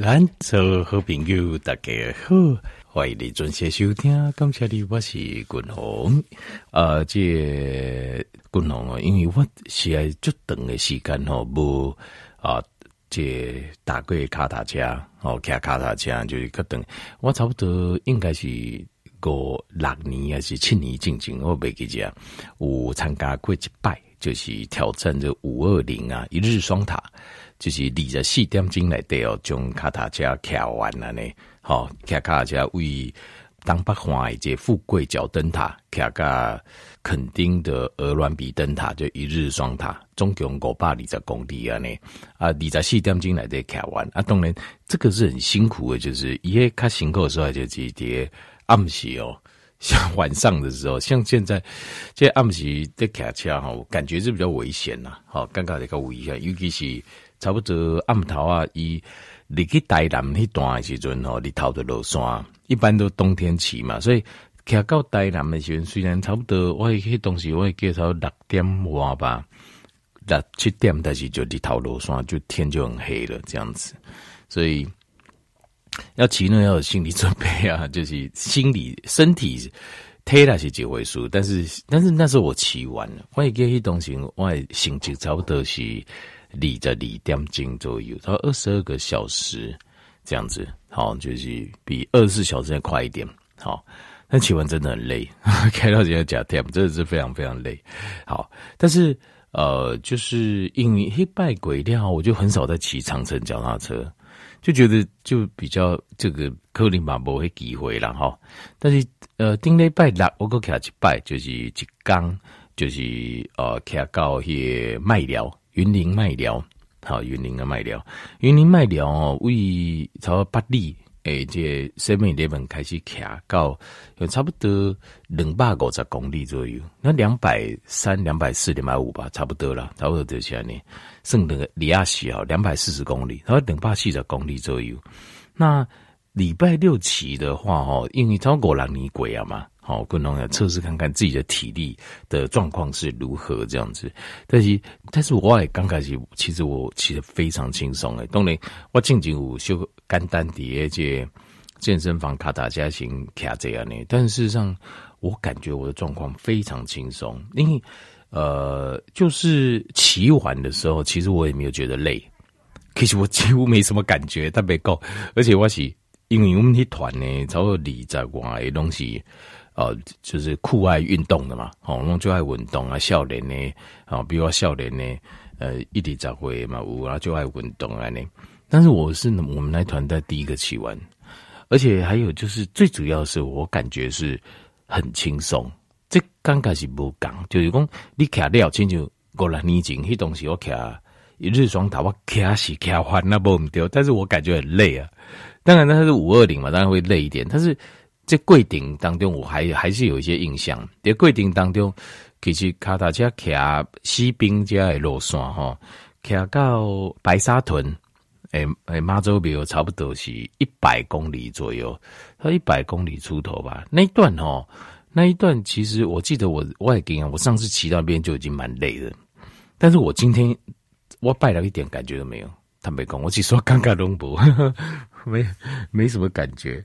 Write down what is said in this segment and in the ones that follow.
咱做好朋友，大家好，欢迎你准时收听。感谢你，我是君鸿。呃，这君鸿哦，因为我是爱足长的时间哦，无啊，这打过脚踏车，哦，骑脚踏车就是较长。我差不多应该是过六年还是七年进前，我袂记着有参加过一摆，就是挑战这五二零啊，一日双塔。就是二十四点钟来对哦，将脚踏车骑完了呢。好，骑脚踏车为东北环一个富贵角灯塔，骑个垦丁的鹅銮鼻灯塔，就一日双塔，总共五百二十公里啊呢。啊，二十四点钟来对骑完啊，当然这个是很辛苦的，就是因为较辛苦的时候就是啲暗时哦，像晚上的时候，像现在这暗时的骑车哈，感觉是比较危险呐。好，刚刚这个危险，尤其是。差不多暗头啊，伊离去台南那段的时阵吼，日头着落山，一般都冬天骑嘛，所以骑到台南的时阵，虽然差不多我迄当时我会记到六点外吧，六七点，但是就日头落山，就天就很黑了，这样子，所以要骑呢要有心理准备啊，就是心理身体体力是几回事，但是但是那时候我骑完了，我记迄东西，我心情差不多是。离着离点钟左右，它二十二个小时这样子，好，就是比二十四小时要快一点，好。但骑完真的很累，开到这个假点真的是非常非常累，好。但是呃，就是因为黑拜鬼料，我就很少在骑长城脚踏车，就觉得就比较这个克林马博会机会了哈。但是呃，顶礼拜六我个骑一拜，就是一刚就是呃骑到去麦寮。云林麦寮，好，云林的麦寮，云林麦寮哦，为差不多八里，诶，这 seven eleven 开始骑到有差不多两百五十公里左右，那两百三、两百四、两百五吧，差不多了，差不多这些呢。剩那个里亚西啊，两百四十公里，然后两百四十公里左右。那礼拜六骑的话，哦，因为超过两年鬼啊嘛。好，观众要测试看看自己的体力的状况是如何这样子。但是，但是我也刚开始，其实我骑得非常轻松诶。当然，我进前有修简单的这健身房卡塔加型卡这样呢。但事实上，我感觉我的状况非常轻松，因为呃，就是骑完的时候，其实我也没有觉得累。其实我几乎没什么感觉，特别够。而且我是因为我们那团呢，超过二十外的东西。哦，就是酷爱运动的嘛，哦，那就爱运动啊，少年呢，啊，比如说少年呢，呃，一直在会嘛，有啊，就爱运动啊呢。但是我是我们那团队第一个骑完，而且还有就是最主要是我感觉是很轻松。这刚开始不讲，就是讲你骑了亲就过了年前，那东西我骑一日双头，我骑是骑完那不丢，但是我感觉很累啊。当然那是五二零嘛，当然会累一点，但是。在桂顶当中，我还还是有一些印象。在桂顶当中，其实卡塔车骑西滨加的路线哈，骑到白沙屯，诶诶，妈祖庙差不多是一百公里左右，它一百公里出头吧。那一段哈，那一段其实我记得我我也跟我上次骑到那边就已经蛮累的，但是我今天我拜了一点感觉都没有。坦白讲，我只说刚刚龙博，没没什么感觉。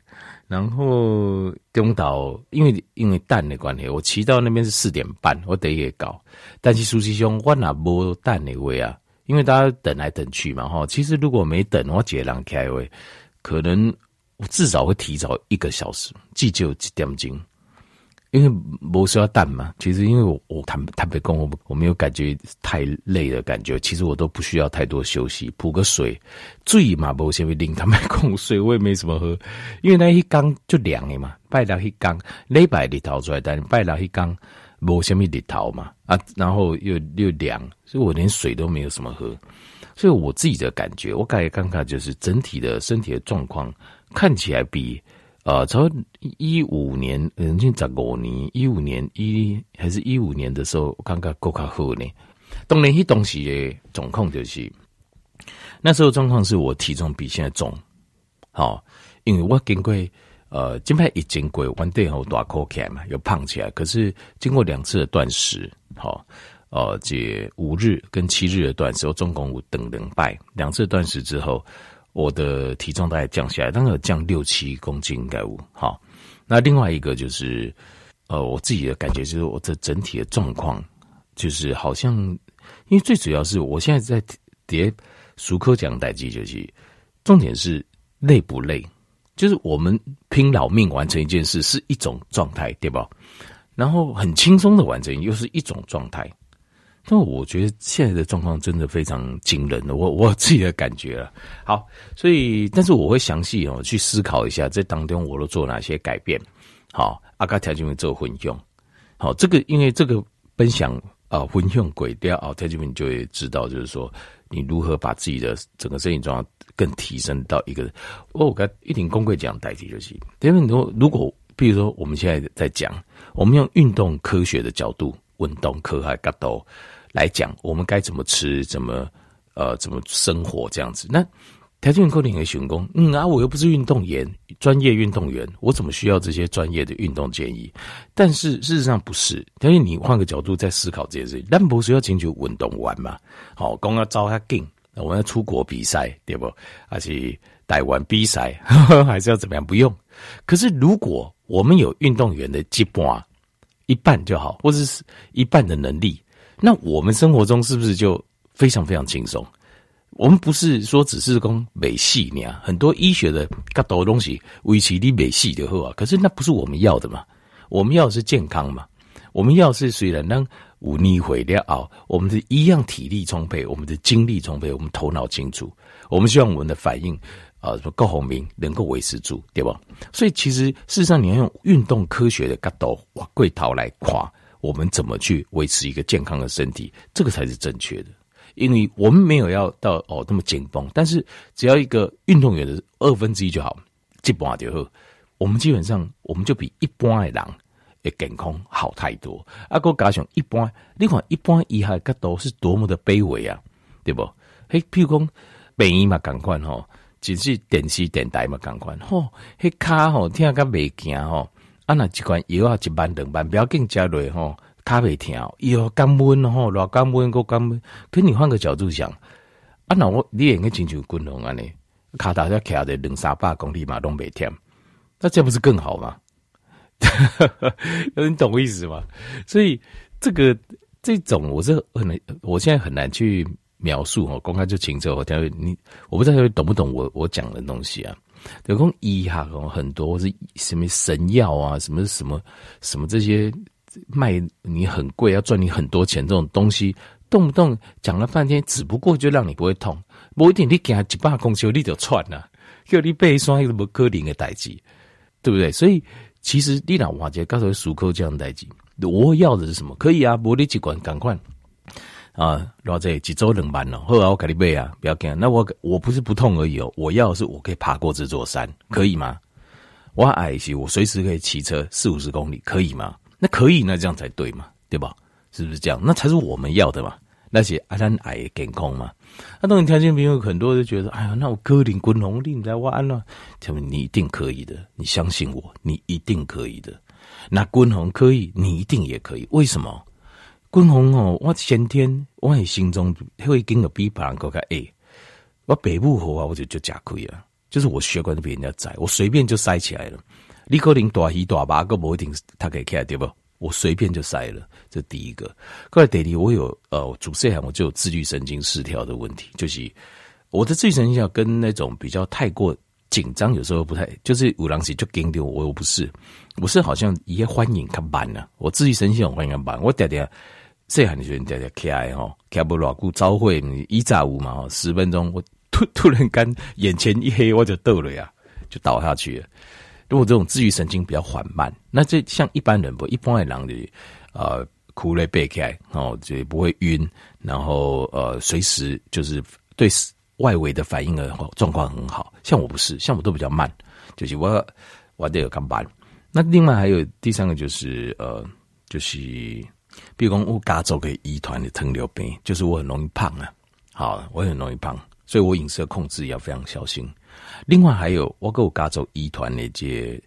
然后中岛，因为因为淡的关系，我骑到那边是四点半，我得也搞。但是苏师兄，我哪无淡的位啊？因为大家等来等去嘛，哈。其实如果没等，我接人开位，可能我至少会提早一个小时，至少一点钟。因为不是要蛋嘛，其实因为我我坦坦白讲，我我没有感觉太累的感觉，其实我都不需要太多休息，补个水，醉嘛不先会淋他们供水，我也没什么喝，因为那一缸就凉的嘛，拜六一缸，礼拜日头出来，但拜六一缸无什么日头嘛，啊，然后又又凉，所以我连水都没有什么喝，所以我自己的感觉，我感觉刚刚就是整体的身体的状况看起来比。呃，从一五年，已经十五年，一五年一还是一五年的时候，刚刚够卡好呢。当然，迄东西的状况就是，那时候状况是我体重比现在重，好，因为我经过呃，金牌已经过完对后大口开嘛，又胖起来。可是经过两次的断食，好，呃，这五日跟七日的断食，我总共有等两拜，两次断食之后。我的体重大概降下来，大概降六七公斤应该有。好，那另外一个就是，呃，我自己的感觉就是我这整体的状况，就是好像，因为最主要是我现在在叠熟科讲代际，就是重点是累不累，就是我们拼老命完成一件事是一种状态，对吧？然后很轻松的完成又是一种状态。但我觉得现在的状况真的非常惊人的，我我自己的感觉了。好，所以但是我会详细哦去思考一下，在当中我都做哪些改变。好，阿卡条件做混用。好，这个因为这个分享啊混用轨调啊，条件就会知道，就是说你如何把自己的整个身体状况更提升到一个。我跟一定公会讲代替就行。因为如如果比如说我们现在在讲，我们用运动科学的角度，运动科学角度。来讲，我们该怎么吃，怎么呃，怎么生活这样子？那条件扣点给选工，嗯啊，我又不是运动员，专业运动员，我怎么需要这些专业的运动建议？但是事实上不是，条件你换个角度在思考这件事情，但不是要请求运动玩嘛？好，刚刚招他进，我们要出国比赛，对不？而且台湾比赛 还是要怎么样？不用。可是如果我们有运动员的一半，一半就好，或者是一半的能力。那我们生活中是不是就非常非常轻松？我们不是说只是讲美系你啊，很多医学的各多东西维持你美系的话，可是那不是我们要的嘛？我们要的是健康嘛？我们要的是虽然让五逆毁掉啊，我们的一样体力充沛，我们的精力充沛，我们头脑清楚，我们希望我们的反应啊，什么高红明能够维持住，对吧？所以其实事实上，你要用运动科学的角度哇，贵头来夸。我们怎么去维持一个健康的身体？这个才是正确的，因为我们没有要到哦那么紧绷，但是只要一个运动员的二分之一就好，基本上就好，我们基本上我们就比一般的人的健康好太多。啊，哥加上一般，你看一般以下角度是多么的卑微啊，对不？嘿，譬如讲病医嘛，赶快吼，只是电视电台嘛，赶快吼，嘿卡吼，听个未惊吼。那一罐药啊，一万两万，不要紧，加落吼，卡袂疼，哟，降温吼，偌降温，够降温。可你换个角度想，啊，那我你应该亲像滚龙安尼，卡达要卡在两三百公里嘛，拢袂疼，那这不是更好吗？你懂我意思吗？所以这个这种我是很难，我现在很难去描述哦，公开就请这我等下你，我不知道你懂不懂我我讲的东西啊。有空医哈，很多是什么神药啊，什么什么什么这些卖你很贵，要赚你很多钱这种东西，动不动讲了半天，只不过就让你不会痛，某一点你给他几百公斤，你就窜了，叫你背双一个什么科林的代志，对不对？所以其实你老华姐刚才数口这样代志，我要的是什么？可以啊，无你几管赶快。啊，偌济几周两班了，后来我给你背啊，不要紧。那我我不是不痛而已哦，我要的是我可以爬过这座山，可以吗？我矮些，我随时可以骑车四五十公里，可以吗？那可以，那这样才对嘛，对吧？是不是这样？那才是我们要的嘛。那些阿咱矮健康嘛，那当然条件比如很多都觉得，哎呀，那我哥领滚红领在弯了，他们你一定可以的，你相信我，你一定可以的。那滚红可以，你一定也可以，为什么？滚红哦，我先天我喺心中会经个比别人更加矮。我北部好啊，我就就吃亏了，就是我血管都比人家窄，我随便就塞起来了。你可能大鱼大把个不一定他可以开对不？我随便就塞了，这第一个。后来第二，我有呃，主摄我就有自律神经失调的问题，就是我的自律神经要跟那种比较太过紧张，有时候不太，就是五郎喜就给丢我，我不是，我是好像一些欢迎看板呢，我自律神经欢迎看板，我点点。这样你觉得在在开吼，开不牢固，朝会一炸五嘛，十分钟，我突 突然间眼前一黑，我就倒了呀，就倒下去了。如果这种自律神经比较缓慢，那这像一般人不，一般的人的呃，苦累背开，哦，就不会晕，然后呃，随时就是对外围的反应的状况很好。像我不是，像我都比较慢，就是我我得有干板。那另外还有第三个就是呃，就是。比如讲，我家族嘅遗传的糖尿病，就是我很容易胖啊。好，我很容易胖，所以我饮食控制要非常小心。另外还有，我跟我家族遗传的这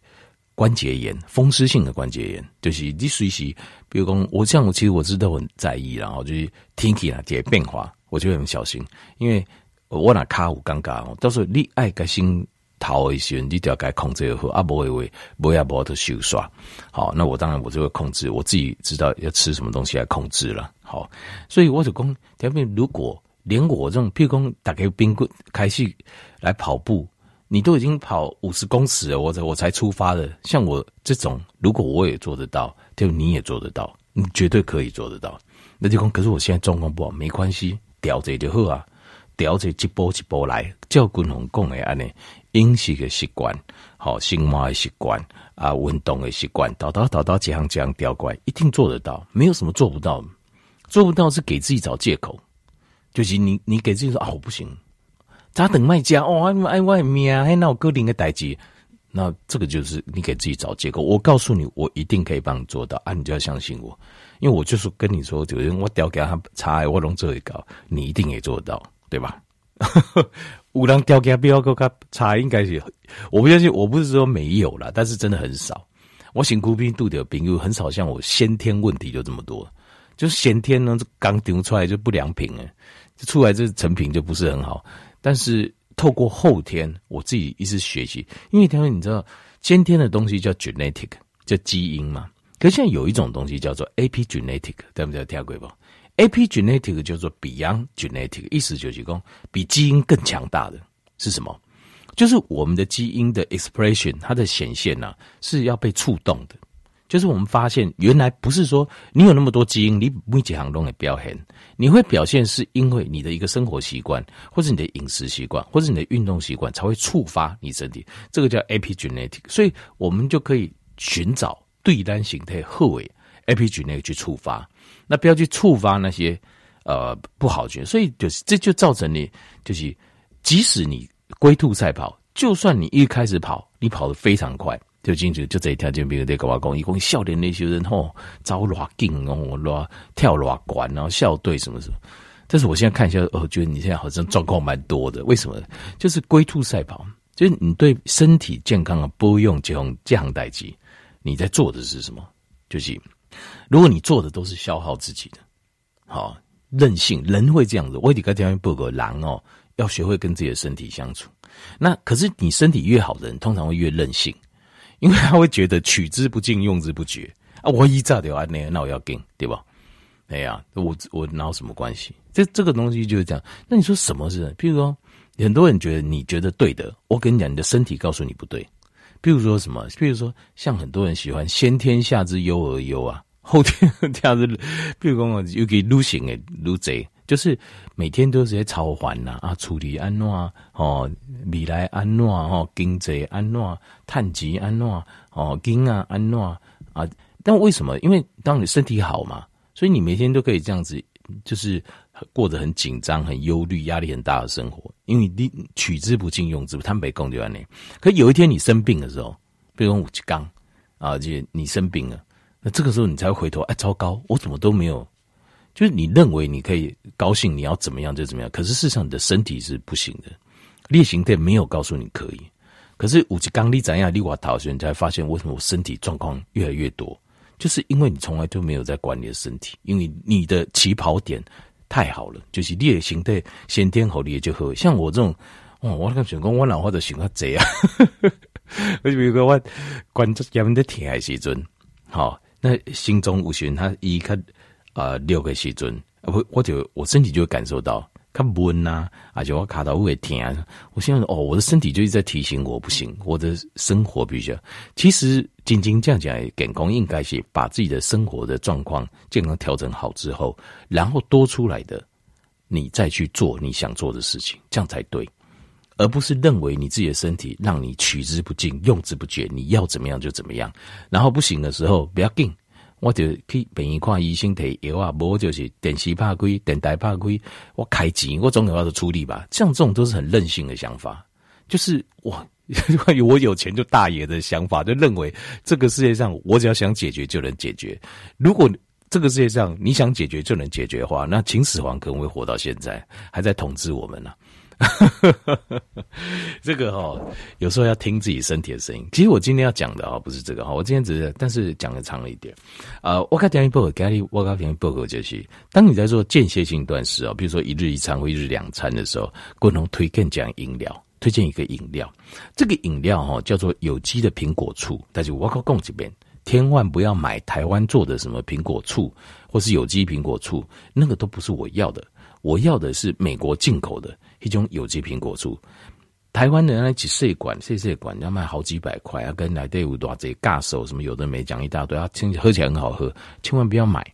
关节炎，风湿性的关节炎，就是你随时，比如讲，我这样，我其实我知道很在意，然后就是天气啊，这些变化，我就很小心，因为我那卡有尴尬哦，到时候你爱个心逃一些，你就要该控制好啊，不会为不要不要的修刷。好，那我当然我就会控制，我自己知道要吃什么东西来控制了。好，所以我就讲，条边如果连我这种，譬如讲打开冰棍开始来跑步，你都已经跑五十公尺了，我才我才出发的。像我这种，如果我也做得到，就你也做得到，你绝对可以做得到。那就讲，可是我现在状况不好，没关系，调节就好啊。调节一步一步来，照君宏讲的安尼，饮食的习惯，好，生活的习惯啊，运动的习惯，导导导导几项几项调过来，一定做得到，没有什么做不到。做不到是给自己找借口，就是你你给自己说啊，我不行，咋等卖家哦，爱外面啊，还闹个人的代志，那这个就是你给自己找借口。我告诉你，我一定可以帮你做到啊，你就要相信我，因为我就是跟你说，就是我调给他查，我拢做会到，你一定也做得到。对吧？五郎雕刻标个卡差应该是，我不相信，我不是说没有啦，但是真的很少。我辛苦拼度的朋友很少像我先天问题就这么多，就是先天呢，刚丢出来就不良品哎，就出来这成品就不是很好。但是透过后天，我自己一直学习，因为他们你知道，先天的东西叫 genetic，叫基因嘛。可是现在有一种东西叫做 epigenetic，对不对？听过不？Epigenetic 叫做 Beyond Genetic，意思就是说比基因更强大的是什么？就是我们的基因的 expression，它的显现呢、啊、是要被触动的。就是我们发现，原来不是说你有那么多基因，你每几行都会表现。你会表现是因为你的一个生活习惯，或者你的饮食习惯，或者你的运动习惯，才会触发你身体。这个叫 Epigenetic，所以我们就可以寻找对单形态后尾 Epigenetic 去触发。那不要去触发那些呃不好的，所以就是这就造成你就是，即使你龟兔赛跑，就算你一开始跑，你跑得非常快，就进去就这一条就，比如那个我讲，一共笑脸那些人吼，招偌劲哦，偌跳偌管，然后校队什么什么。但是我现在看一下，哦，觉得你现在好像状况蛮多的，为什么？就是龟兔赛跑，就是你对身体健康啊不用这种这样代际，你在做的是什么？就是。如果你做的都是消耗自己的，好任性，人会这样子。我得跟条件报告狼哦，要学会跟自己的身体相处。那可是你身体越好的人，通常会越任性，因为他会觉得取之不尽，用之不绝啊。我一炸掉啊，那那我要给，对吧？哎呀，我我哪有什么关系？这这个东西就是这样。那你说什么是？譬如说，很多人觉得你觉得对的，我跟你讲，你的身体告诉你不对。譬如说什么？譬如说，像很多人喜欢先天下之忧而忧啊。后天这样子，比如讲，又给路行诶，路贼就是每天都是在操烦呐啊，处理安怎哦，未来安怎哦，经济安怎，趁钱安怎哦，经啊安怎啊？但为什么？因为当你身体好嘛，所以你每天都可以这样子，就是过得很紧张、很忧虑、压力很大的生活。因为你取之不尽，用之不贪，北共就安尼。可有一天你生病的时候，比如讲五七刚啊，就你生病了。那这个时候你才会回头，哎，糟糕，我怎么都没有？就是你认为你可以高兴，你要怎么样就怎么样。可是事实上你的身体是不行的，烈行队没有告诉你可以。可是五级刚力怎样力瓦逃，所以你才发现为什么我身体状况越来越多，就是因为你从来都没有在管你的身体，因为你的起跑点太好了，就是烈行队先天好，烈就好。像我这种，哦，我那个选工，我老话都喜欢这样。我就比如说我关节炎的天还时阵，好。那心中无寻，他一看啊六个时阵，我我就我身体就会感受到，他闷呐，而且我卡到会疼。我现在哦，我的身体就一直在提醒我不行，我的生活必须。其实，仅仅这样讲，健康应该是把自己的生活的状况健康调整好之后，然后多出来的，你再去做你想做的事情，这样才对。而不是认为你自己的身体让你取之不尽、用之不竭，你要怎么样就怎么样。然后不行的时候不要紧，我就去病院看医生提药啊，无就是电视怕亏、电台怕亏，我开钱，我总有要的处理吧。像这种都是很任性的想法，就是我 我有钱就大爷的想法，就认为这个世界上我只要想解决就能解决。如果这个世界上你想解决就能解决的话，那秦始皇可能会活到现在，还在统治我们呢、啊。这个哈、哦，有时候要听自己身体的声音。其实我今天要讲的啊，不是这个哈，我今天只是，但是讲的长了一点。呃，我刚讲一报告，我刚讲一报告就是，当你在做间歇性断食啊，比如说一日一餐或一日两餐的时候，共同推荐讲饮料，推荐一个饮料，这个饮料哈叫做有机的苹果醋，但是我告诉这边，千万不要买台湾做的什么苹果醋或是有机苹果醋，那个都不是我要的。我要的是美国进口的一种有机苹果醋，台湾人那几细管细细管要卖好几百块啊，跟来队伍多这尬手什么有的没讲一大堆啊，听喝起来很好喝，千万不要买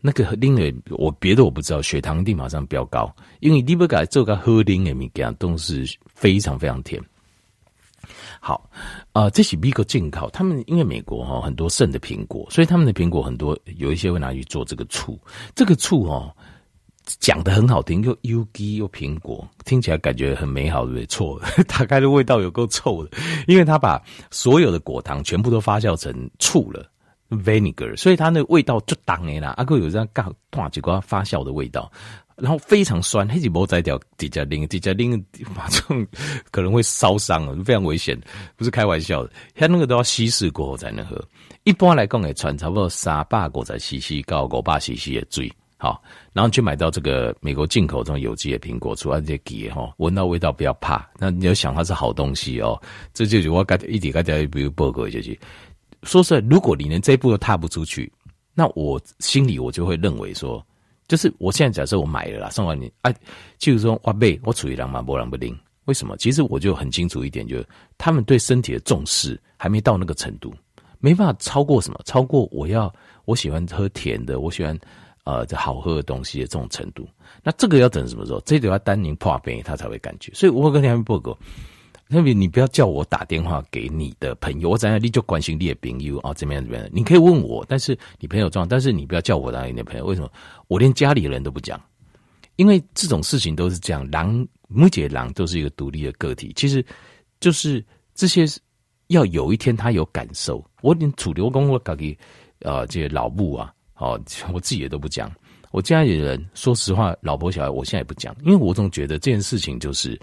那个另外我别的我不知道，血糖一定马上飙高，因为你不改做个喝零的物件都是非常非常甜。好啊、这是美国进口，他们因为美国哈很多剩的苹果，所以他们的苹果很多有一些会拿去做这个醋，这个醋哦。讲得很好听，又有机又苹果，听起来感觉很美好，对不对？错，打开的味道有够臭的，因为它把所有的果糖全部都发酵成醋了，vinegar，所以它那个味道就当诶啦。阿哥有这样干，哇，几个发酵的味道，然后非常酸，黑吉波摘掉，底下拎，底下拎，马上可能会烧伤，非常危险，不是开玩笑的。它那个都要稀释过后才能喝，一般来讲，也，传差不多三百个在稀释到五百 cc 的水。好，然后去买到这个美国进口这种有机的苹果醋，而且给哈，闻到味道不要怕。那你要想它是好东西哦，这就是我刚一点刚才比如报告就是，说实在，如果你连这一步都踏不出去，那我心里我就会认为说，就是我现在假设我买了啦，送完你，哎、啊，就是说哇贝，我处于两马波浪不灵，为什么？其实我就很清楚一点，就是他们对身体的重视还没到那个程度，没办法超过什么，超过我要我喜欢喝甜的，我喜欢。呃，这好喝的东西的这种程度，那这个要等什么时候？这得要丹宁破病，他才会感觉。所以我跟你们报告，特别你不要叫我打电话给你的朋友，我在那里就关心你的朋友啊，怎么样怎么样？你可以问我，但是你朋友状，但是你不要叫我打你的朋友。为什么？我连家里人都不讲，因为这种事情都是这样。狼，每只狼都是一个独立的个体，其实就是这些要有一天他有感受。我连主流公我搞给呃这些老木啊。好，我自己也都不讲。我家里人，说实话，老婆小孩，我现在也不讲，因为我总觉得这件事情就是，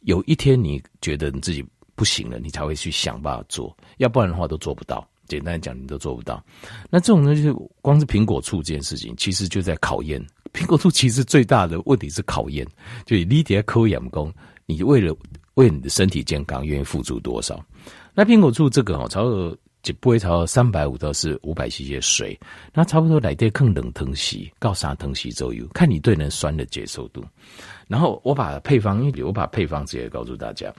有一天你觉得你自己不行了，你才会去想办法做，要不然的话都做不到。简单讲，你都做不到。那这种呢，就是光是苹果醋这件事情，其实就在考验苹果醋。其实最大的问题是考验，就你得抠眼工，你为了为你的身体健康，愿意付出多少？那苹果醋这个哦，超就不会超三百五到是五百 cc 的水，那差不多来点更冷汤洗，告啥汤洗左右，看你对人酸的接受度。然后我把配方，因为我把配方直接告诉大家。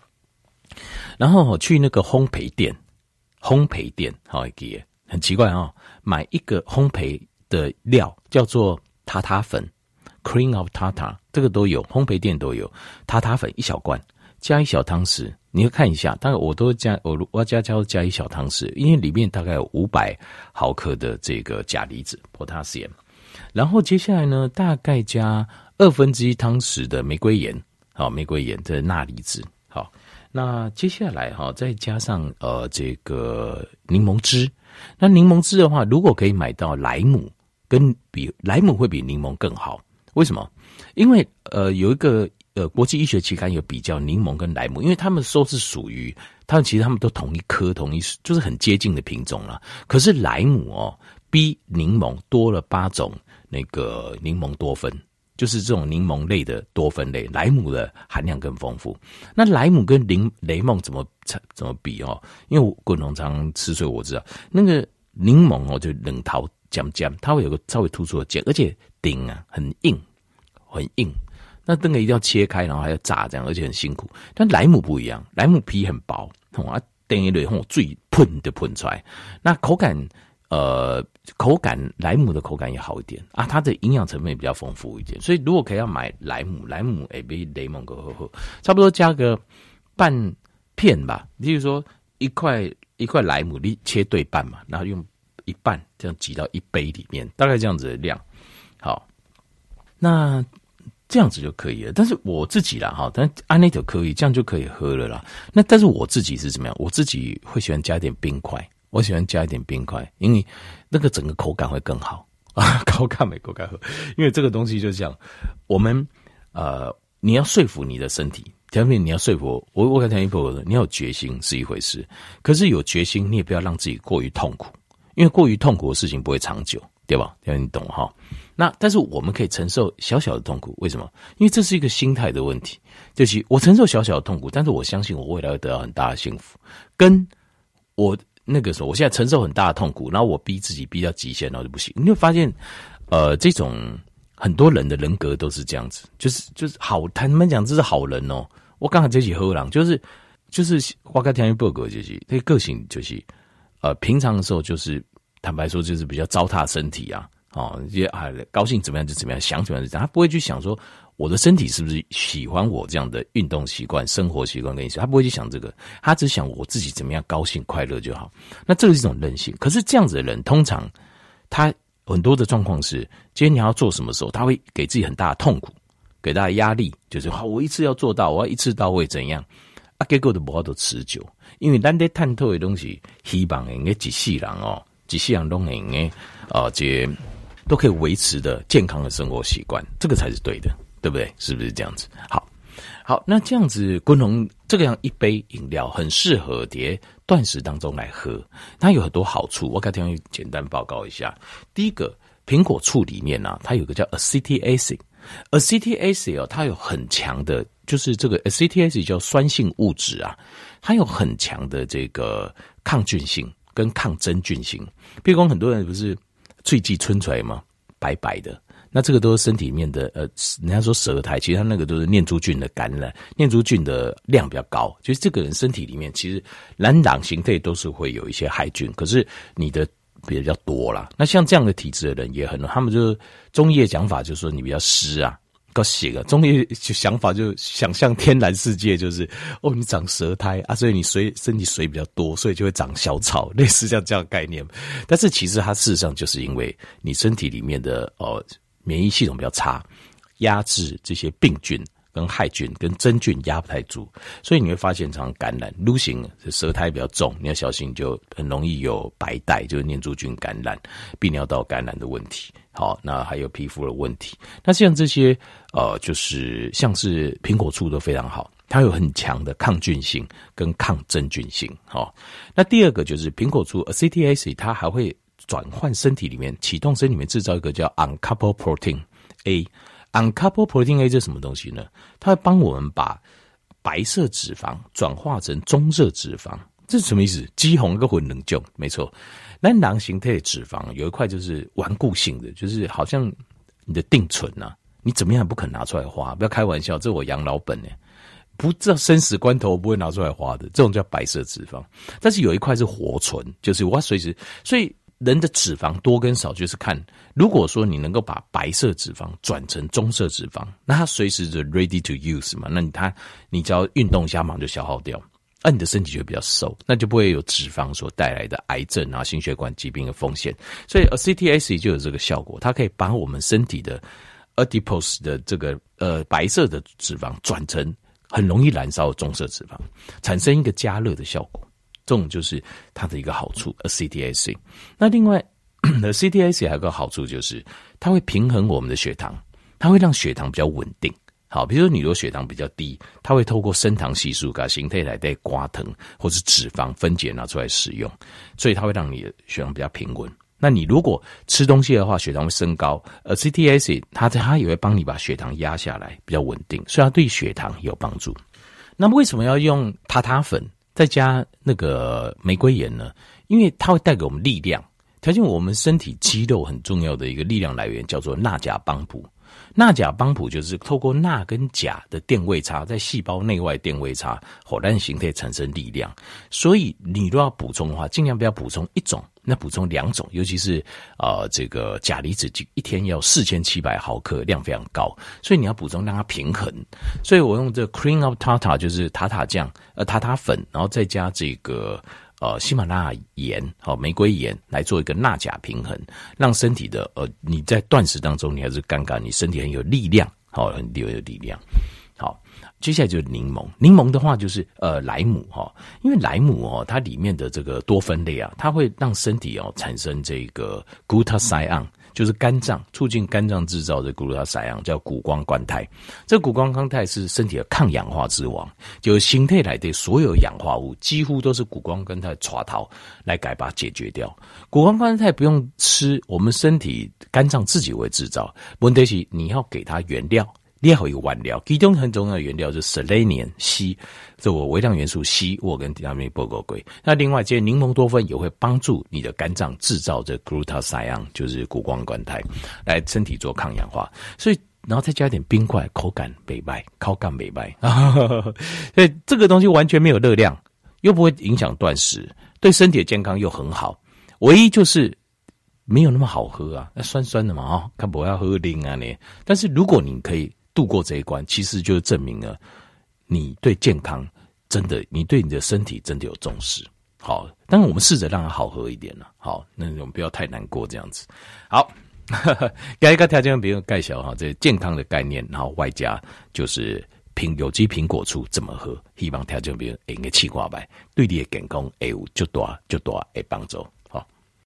然后去那个烘焙店，烘焙店好一个，很奇怪、哦，买一个烘焙的料叫做塔塔粉 （cream of tartar），这个都有，烘焙店都有塔塔粉一小罐，加一小汤匙。你要看一下，大概我都加我我加加加一小汤匙，因为里面大概有五百毫克的这个钾离子 （potassium）。然后接下来呢，大概加二分之一汤匙的玫瑰盐，好，玫瑰盐的钠离子。好，那接下来哈，再加上呃这个柠檬汁。那柠檬汁的话，如果可以买到莱姆，跟比莱姆会比柠檬更好。为什么？因为呃有一个。呃，国际医学期刊有比较柠檬跟莱姆，因为他们说是属于，他们其实他们都同一科，同一就是很接近的品种了。可是莱姆哦，比柠檬多了八种那个柠檬多酚，就是这种柠檬类的多酚类，莱姆的含量更丰富。那莱姆跟柠雷梦怎么怎么比哦？因为我滚龙常吃，所以我知道那个柠檬哦，就冷桃尖尖，它会有个稍微突出的尖，而且顶啊很硬，很硬。那这个一定要切开，然后还要炸，这样而且很辛苦。但莱姆不一样，莱姆皮很薄，啊，等一类后最喷的喷出来。那口感，呃，口感莱姆的口感也好一点啊，它的营养成分也比较丰富一点。所以如果可以要买莱姆，莱姆诶比雷蒙哥呵呵，差不多加个半片吧。例如说一块一块莱姆，你切对半嘛，然后用一半这样挤到一杯里面，大概这样子的量。好，那。这样子就可以了，但是我自己啦哈，但安内就可以，这样就可以喝了啦。那但是我自己是怎么样？我自己会喜欢加一点冰块，我喜欢加一点冰块，因为那个整个口感会更好啊，口感没口感喝。因为这个东西就这样，我们呃你要说服你的身体，前面你要说服我，我跟田一博说，你要有决心是一回事，可是有决心，你也不要让自己过于痛苦，因为过于痛苦的事情不会长久，对吧？要你懂哈。那但是我们可以承受小小的痛苦，为什么？因为这是一个心态的问题，就是我承受小小的痛苦，但是我相信我未来会得到很大的幸福。跟我那个时候，我现在承受很大的痛苦，然后我逼自己逼到极限，然后就不行。你会发现，呃，这种很多人的人格都是这样子，就是就是好，他们讲这是好人哦。我刚好这起喝狼，就是就是花开天一报告就是这个个性就是呃，平常的时候就是坦白说就是比较糟蹋身体啊。哦，也啊，高兴怎么样就怎么样，想怎么样就怎样，他不会去想说我的身体是不是喜欢我这样的运动习惯、生活习惯跟意思，他不会去想这个，他只想我自己怎么样高兴快乐就好。那这是一种任性。可是这样子的人，通常他很多的状况是，今天你要做什么时候，他会给自己很大的痛苦，给大家压力，就是好，我一次要做到，我要一次到位，怎样啊？结果都不好都持久，因为咱在探讨的东西，希望应该几世人哦，几世人都应该啊，这。都可以维持的健康的生活习惯，这个才是对的，对不对？是不是这样子？好，好，那这样子，滚龙这个样一杯饮料很适合在断食当中来喝，它有很多好处。我给大家简单报告一下。第一个，苹果醋里面呢、它有个叫 acetic acid，acetic acid 哦，它有很强的，就是这个 acetic acid 叫酸性物质啊，它有很强的这个抗菌性跟抗真菌性。譬如说很多人不是。喙际皴出来嘛，白白的，那这个都是身体里面的，呃，人家说舌苔，其实它那个都是念珠菌的感染，念珠菌的量比较高，就是这个人身体里面其实蓝党形态都是会有一些害菌，可是你的比较多啦。那像这样的体质的人也很多，他们就中医的讲法就是说你比较湿啊。搞写个中医就想法就想象天然世界就是哦，你长舌苔啊，所以你水身体水比较多，所以就会长小草，类似像这样概念。但是其实它事实上就是因为你身体里面的哦免疫系统比较差，压制这些病菌跟害菌跟真菌压不太住，所以你会发现常感染。撸型舌苔比较重，你要小心，就很容易有白带，就是念珠菌感染、泌尿道感染的问题。好，那还有皮肤的问题。那像这些，呃，就是像是苹果醋都非常好，它有很强的抗菌性跟抗真菌性。好，那第二个就是苹果醋 a c t a c 它还会转换身体里面启动身体里面制造一个叫 Uncouple protein A。Uncoupled protein A 这是什么东西呢？它会帮我们把白色脂肪转化成棕色脂肪。这是什么意思？肌红跟混能救，没错。那囊形态的脂肪有一块就是顽固性的，就是好像你的定存呐、啊，你怎么样也不肯拿出来花，不要开玩笑，这我养老本呢，不知道生死关头我不会拿出来花的，这种叫白色脂肪。但是有一块是活存，就是我随时，所以人的脂肪多跟少就是看，如果说你能够把白色脂肪转成棕色脂肪，那它随时就 ready to use 嘛，那你它你只要运动一下，马上就消耗掉。那你的身体就会比较瘦，那就不会有脂肪所带来的癌症啊、心血管疾病的风险。所以 acetic 就有这个效果，它可以把我们身体的 adipose 的这个呃白色的脂肪转成很容易燃烧的棕色脂肪，产生一个加热的效果。这种就是它的一个好处。acetic acid。那另外 acetic acid 还有个好处就是它会平衡我们的血糖，它会让血糖比较稳定。好，比如说你如果血糖比较低，它会透过升糖系数把形态来带瓜藤，或是脂肪分解拿出来使用，所以它会让你的血糖比较平稳。那你如果吃东西的话，血糖会升高，而 CTAC 它它也会帮你把血糖压下来，比较稳定，所以它对血糖有帮助。那么为什么要用塔塔粉再加那个玫瑰盐呢？因为它会带给我们力量，调节我们身体肌肉很重要的一个力量来源叫做钠钾帮补。钠钾帮补就是透过钠跟钾的电位差，在细胞内外电位差，火燃形态产生力量。所以你都要补充的话，尽量不要补充一种，那补充两种，尤其是啊、呃，这个钾离子就一天要四千七百毫克，量非常高，所以你要补充让它平衡。所以我用这个 cream of tata 就是塔塔酱，呃，塔塔粉，然后再加这个。呃，喜马拉雅盐，好，玫瑰盐来做一个钠钾平衡，让身体的呃，你在断食当中，你还是刚刚，你身体很有力量，好，很有力量。接下来就是柠檬，柠檬的话就是呃莱姆哈，因为莱姆哦，它里面的这个多酚类啊，它会让身体哦产生这个 glutathione，就是肝脏促进肝脏制造的谷氨酸氧，叫谷胱甘肽。这谷胱甘肽是身体的抗氧化之王，就是形态来的所有氧化物几乎都是谷胱甘肽抓头来改把它解决掉。谷胱甘肽不用吃，我们身体肝脏自己会制造。问题是你要给它原料。料有原料，其中很重要的原料是 selenium 硒，这我微量元素硒，我跟大家报告过。那另外，这些柠檬多酚也会帮助你的肝脏制造这 glutathione，就是谷胱甘肽，来身体做抗氧化。所以，然后再加一点冰块，口感美白，口感美白。所以这个东西完全没有热量，又不会影响断食，对身体的健康又很好。唯一就是没有那么好喝啊，那酸酸的嘛，哦，看不要喝零啊你。但是如果你可以。度过这一关，其实就证明了你对健康真的，你对你的身体真的有重视。好，当然我们试着让它好喝一点了。好，那我们不要太难过这样子。好，给一个条件，比如介绍哈，这健康的概念，然后外加就是苹有机苹果醋怎么喝，希望条件比如应该气挂白，对你的健康会有就多就多的帮助。